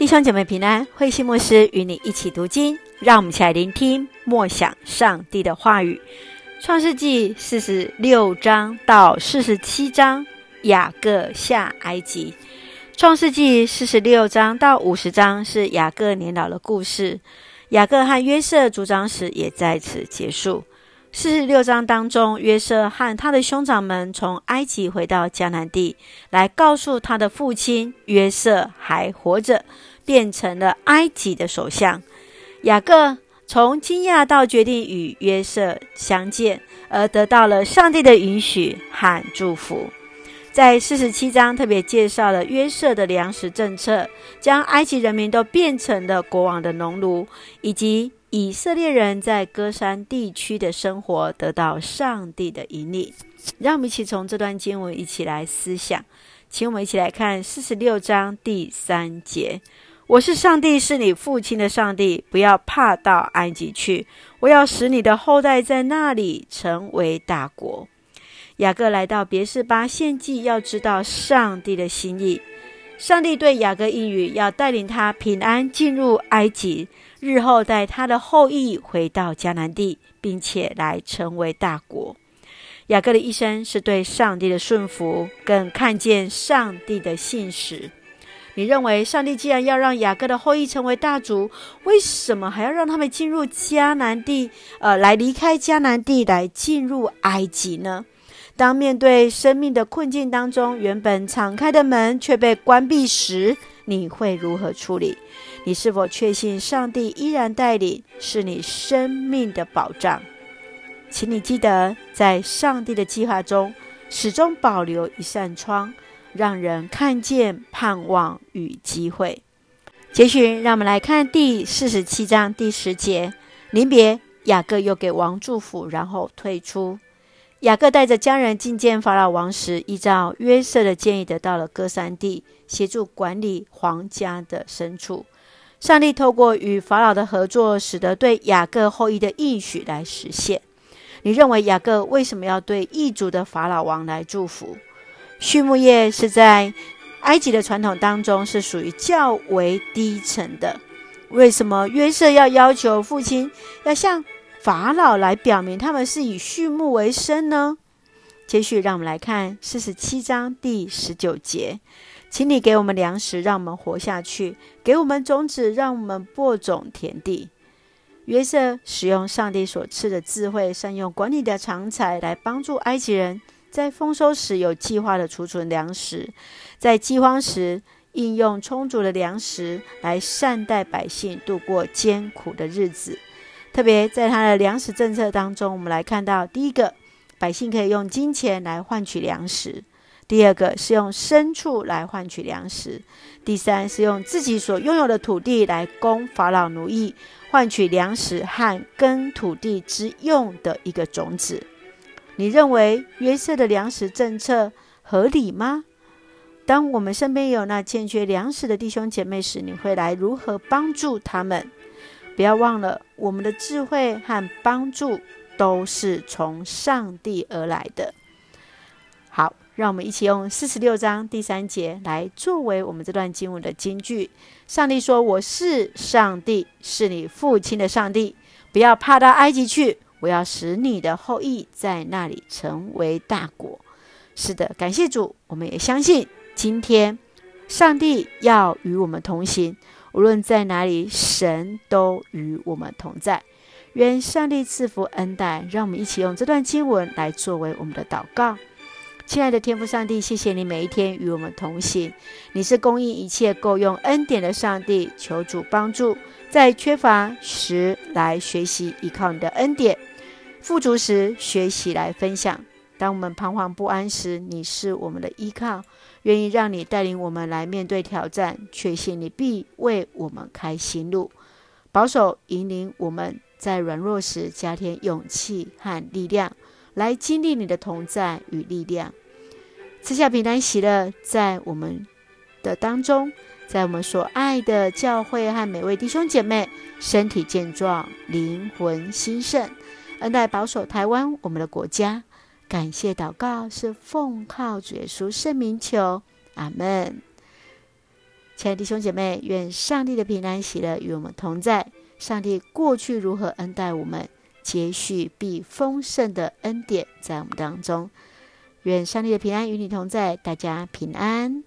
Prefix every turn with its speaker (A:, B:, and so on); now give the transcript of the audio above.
A: 弟兄姐妹平安，慧馨牧师与你一起读经，让我们一起来聆听默想上帝的话语。创世纪四十六章到四十七章，雅各下埃及。创世纪四十六章到五十章是雅各年老的故事，雅各和约瑟族长史也在此结束。四十六章当中，约瑟和他的兄长们从埃及回到迦南地，来告诉他的父亲约瑟还活着，变成了埃及的首相。雅各从惊讶到决定与约瑟相见，而得到了上帝的允许和祝福。在四十七章特别介绍了约瑟的粮食政策，将埃及人民都变成了国王的农奴，以及。以色列人在歌山地区的生活得到上帝的引领，让我们一起从这段经文一起来思想。请我们一起来看四十六章第三节：“我是上帝，是你父亲的上帝，不要怕到埃及去，我要使你的后代在那里成为大国。”雅各来到别是巴献祭，要知道上帝的心意。上帝对雅各应许，要带领他平安进入埃及。日后带他的后裔回到迦南地，并且来成为大国。雅各的一生是对上帝的顺服，更看见上帝的信实。你认为上帝既然要让雅各的后裔成为大族，为什么还要让他们进入迦南地？呃，来离开迦南地，来进入埃及呢？当面对生命的困境当中，原本敞开的门却被关闭时，你会如何处理？你是否确信上帝依然带领，是你生命的保障？请你记得，在上帝的计划中，始终保留一扇窗，让人看见盼望与机会。接续，让我们来看第四十七章第十节。临别，雅各又给王祝福，然后退出。雅各带着家人觐见法老王时，依照约瑟的建议，得到了哥三地，协助管理皇家的牲畜。上帝透过与法老的合作，使得对雅各后裔的应许来实现。你认为雅各为什么要对异族的法老王来祝福？畜牧业是在埃及的传统当中是属于较为低层的。为什么约瑟要要求父亲要向法老来表明他们是以畜牧为生呢？接续，让我们来看四十七章第十九节。请你给我们粮食，让我们活下去；给我们种子，让我们播种田地。约瑟使用上帝所赐的智慧，善用管理的长才，来帮助埃及人在丰收时有计划的储存粮食，在饥荒时应用充足的粮食来善待百姓，度过艰苦的日子。特别在他的粮食政策当中，我们来看到第一个，百姓可以用金钱来换取粮食。第二个是用牲畜来换取粮食，第三是用自己所拥有的土地来供法老奴役，换取粮食和耕土地之用的一个种子。你认为约瑟的粮食政策合理吗？当我们身边有那欠缺粮食的弟兄姐妹时，你会来如何帮助他们？不要忘了，我们的智慧和帮助都是从上帝而来的。好。让我们一起用四十六章第三节来作为我们这段经文的金句。上帝说：“我是上帝，是你父亲的上帝。不要怕到埃及去，我要使你的后裔在那里成为大国。”是的，感谢主，我们也相信今天上帝要与我们同行，无论在哪里，神都与我们同在。愿上帝赐福恩待，让我们一起用这段经文来作为我们的祷告。亲爱的天父上帝，谢谢你每一天与我们同行。你是供应一切够用恩典的上帝，求主帮助，在缺乏时来学习依靠你的恩典，富足时学习来分享。当我们彷徨不安时，你是我们的依靠，愿意让你带领我们来面对挑战，确信你必为我们开新路，保守引领我们在软弱时加添勇气和力量，来经历你的同在与力量。赐下平安喜乐，在我们的当中，在我们所爱的教会和每位弟兄姐妹身体健壮，灵魂兴盛，恩待保守台湾我们的国家。感谢祷告是奉靠主耶稣圣名求，阿门。亲爱的弟兄姐妹，愿上帝的平安喜乐与我们同在。上帝过去如何恩待我们，接续必丰盛的恩典在我们当中。愿上帝的平安与你同在，大家平安。